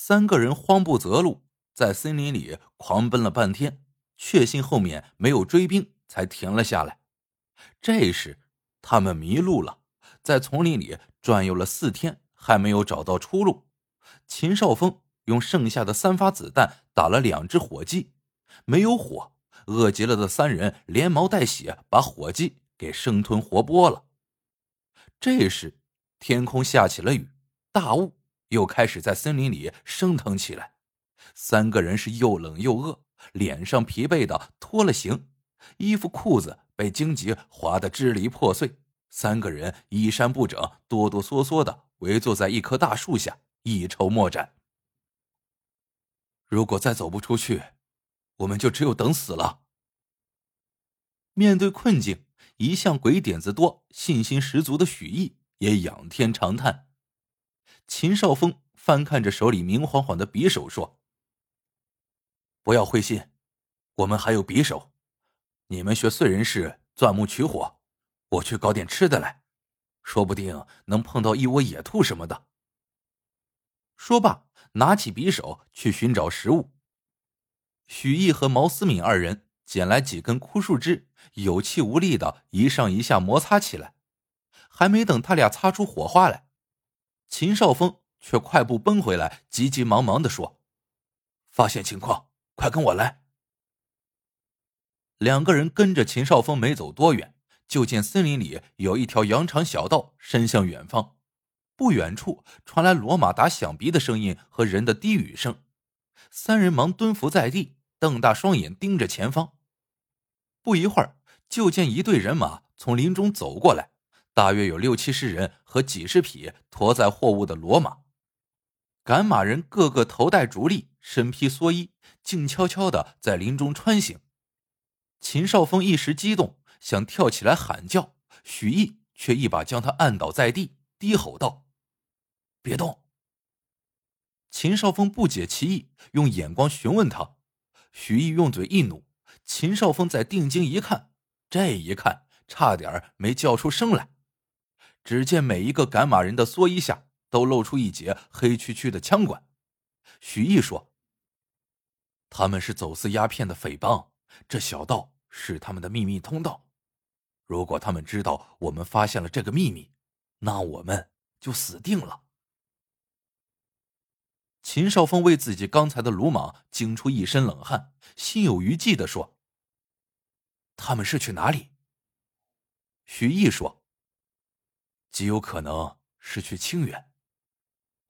三个人慌不择路，在森林里狂奔了半天，确信后面没有追兵，才停了下来。这时，他们迷路了，在丛林里转悠了四天，还没有找到出路。秦少峰用剩下的三发子弹打了两只火鸡，没有火，饿极了的三人连毛带血把火鸡给生吞活剥了。这时，天空下起了雨，大雾又开始在森林里升腾起来。三个人是又冷又饿，脸上疲惫的脱了形，衣服裤子被荆棘划得支离破碎。三个人衣衫不整，哆哆嗦嗦的围坐在一棵大树下，一筹莫展。如果再走不出去，我们就只有等死了。面对困境，一向鬼点子多、信心十足的许毅也仰天长叹。秦少峰翻看着手里明晃晃的匕首，说：“不要灰心，我们还有匕首。你们学燧人氏钻木取火。”我去搞点吃的来，说不定能碰到一窝野兔什么的。说罢，拿起匕首去寻找食物。许毅和毛思敏二人捡来几根枯树枝，有气无力的一上一下摩擦起来。还没等他俩擦出火花来，秦少峰却快步奔回来，急急忙忙的说：“发现情况，快跟我来。”两个人跟着秦少峰没走多远。就见森林里有一条羊肠小道伸向远方，不远处传来骡马打响鼻的声音和人的低语声。三人忙蹲伏在地，瞪大双眼盯着前方。不一会儿，就见一队人马从林中走过来，大约有六七十人和几十匹驮载货物的骡马。赶马人个个头戴竹笠，身披蓑衣，静悄悄的在林中穿行。秦少峰一时激动。想跳起来喊叫，许毅却一把将他按倒在地，低吼道：“别动！”秦少峰不解其意，用眼光询问他。许毅用嘴一努，秦少峰再定睛一看，这一看差点没叫出声来。只见每一个赶马人的蓑衣下都露出一截黑黢黢的枪管。许毅说：“他们是走私鸦片的匪帮，这小道是他们的秘密通道。”如果他们知道我们发现了这个秘密，那我们就死定了。秦少峰为自己刚才的鲁莽惊出一身冷汗，心有余悸的说：“他们是去哪里？”徐毅说：“极有可能是去清远，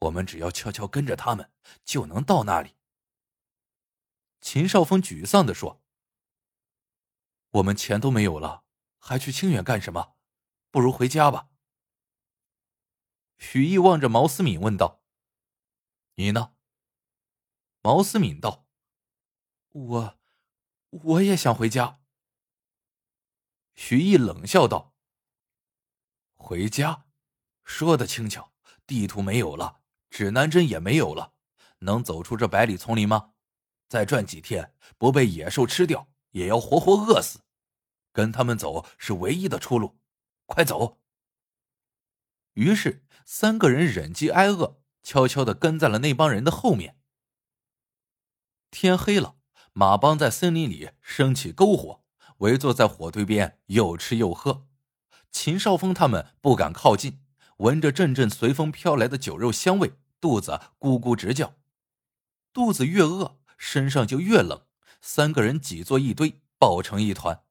我们只要悄悄跟着他们，就能到那里。”秦少峰沮丧的说：“我们钱都没有了。”还去清远干什么？不如回家吧。许毅望着毛思敏问道：“你呢？”毛思敏道：“我，我也想回家。”许毅冷笑道：“回家？说的轻巧，地图没有了，指南针也没有了，能走出这百里丛林吗？再转几天，不被野兽吃掉，也要活活饿死。”跟他们走是唯一的出路，快走！于是三个人忍饥挨饿，悄悄的跟在了那帮人的后面。天黑了，马帮在森林里升起篝火，围坐在火堆边，又吃又喝。秦少峰他们不敢靠近，闻着阵阵随风飘来的酒肉香味，肚子咕咕直叫。肚子越饿，身上就越冷，三个人挤作一堆，抱成一团。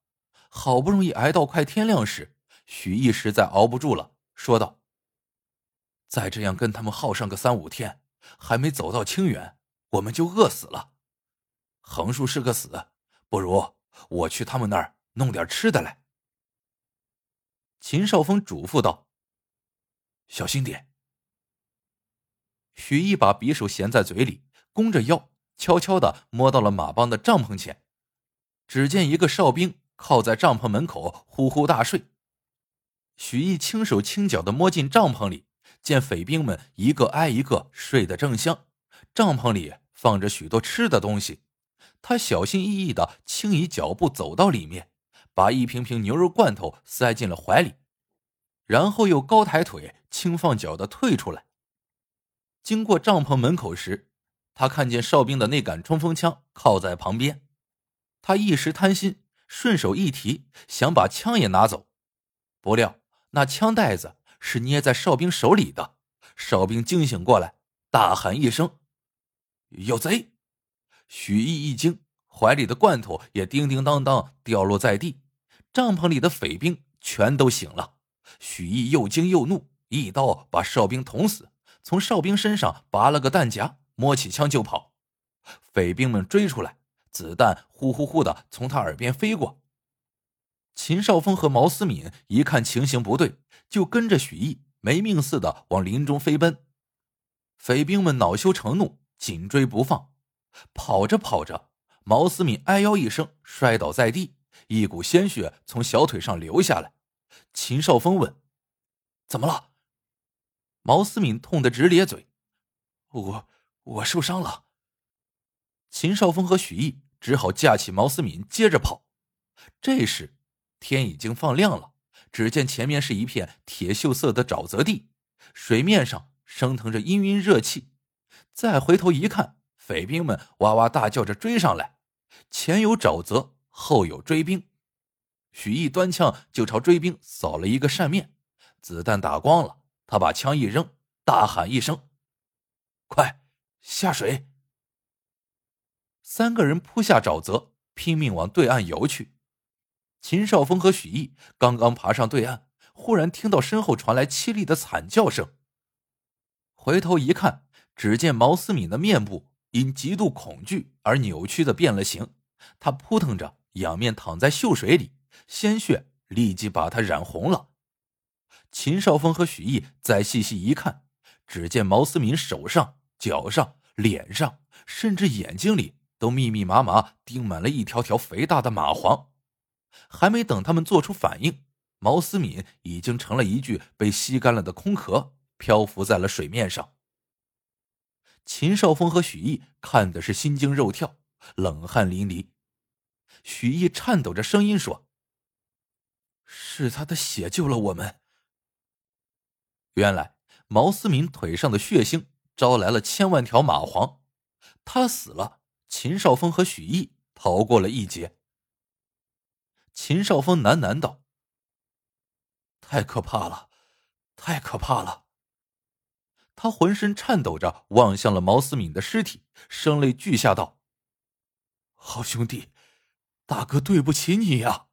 好不容易挨到快天亮时，许毅实在熬不住了，说道：“再这样跟他们耗上个三五天，还没走到清远，我们就饿死了。横竖是个死，不如我去他们那儿弄点吃的来。”秦少峰嘱咐道：“小心点。”许毅把匕首衔在嘴里，弓着腰，悄悄的摸到了马帮的帐篷前，只见一个哨兵。靠在帐篷门口呼呼大睡，许毅轻手轻脚的摸进帐篷里，见匪兵们一个挨一个睡得正香，帐篷里放着许多吃的东西，他小心翼翼的轻移脚步走到里面，把一瓶瓶牛肉罐头塞进了怀里，然后又高抬腿轻放脚的退出来。经过帐篷门口时，他看见哨兵的那杆冲锋枪靠在旁边，他一时贪心，顺手一提，想把枪也拿走，不料那枪袋子是捏在哨兵手里的。哨兵惊醒过来，大喊一声：“有贼！”许毅一惊，怀里的罐头也叮叮当当掉落在地。帐篷里的匪兵全都醒了。许毅又惊又怒，一刀把哨兵捅死，从哨兵身上拔了个弹夹。摸起枪就跑，匪兵们追出来，子弹呼呼呼的从他耳边飞过。秦少峰和毛思敏一看情形不对，就跟着许毅没命似的往林中飞奔。匪兵们恼羞成怒，紧追不放。跑着跑着，毛思敏哎呦一声摔倒在地，一股鲜血从小腿上流下来。秦少峰问：“怎么了？”毛思敏痛得直咧嘴：“我……”我受伤了。秦少峰和许毅只好架起毛思敏接着跑。这时天已经放亮了，只见前面是一片铁锈色的沼泽地，水面上升腾着氤氲热气。再回头一看，匪兵们哇哇大叫着追上来，前有沼泽，后有追兵。许毅端枪就朝追兵扫了一个扇面，子弹打光了，他把枪一扔，大喊一声：“快！”下水！三个人扑下沼泽，拼命往对岸游去。秦少峰和许毅刚刚爬上对岸，忽然听到身后传来凄厉的惨叫声。回头一看，只见毛思敏的面部因极度恐惧而扭曲的变了形，他扑腾着仰面躺在秀水里，鲜血立即把他染红了。秦少峰和许毅再细细一看，只见毛思敏手上。脚上、脸上，甚至眼睛里，都密密麻麻钉满了一条条肥大的蚂蟥。还没等他们做出反应，毛思敏已经成了一具被吸干了的空壳，漂浮在了水面上。秦少峰和许毅看的是心惊肉跳，冷汗淋漓。许毅颤抖着声音说：“是他的血救了我们。”原来毛思敏腿上的血腥。招来了千万条蚂蟥，他死了，秦少峰和许毅逃过了一劫。秦少峰喃喃道：“太可怕了，太可怕了。”他浑身颤抖着望向了毛思敏的尸体，声泪俱下道：“好兄弟，大哥对不起你呀。”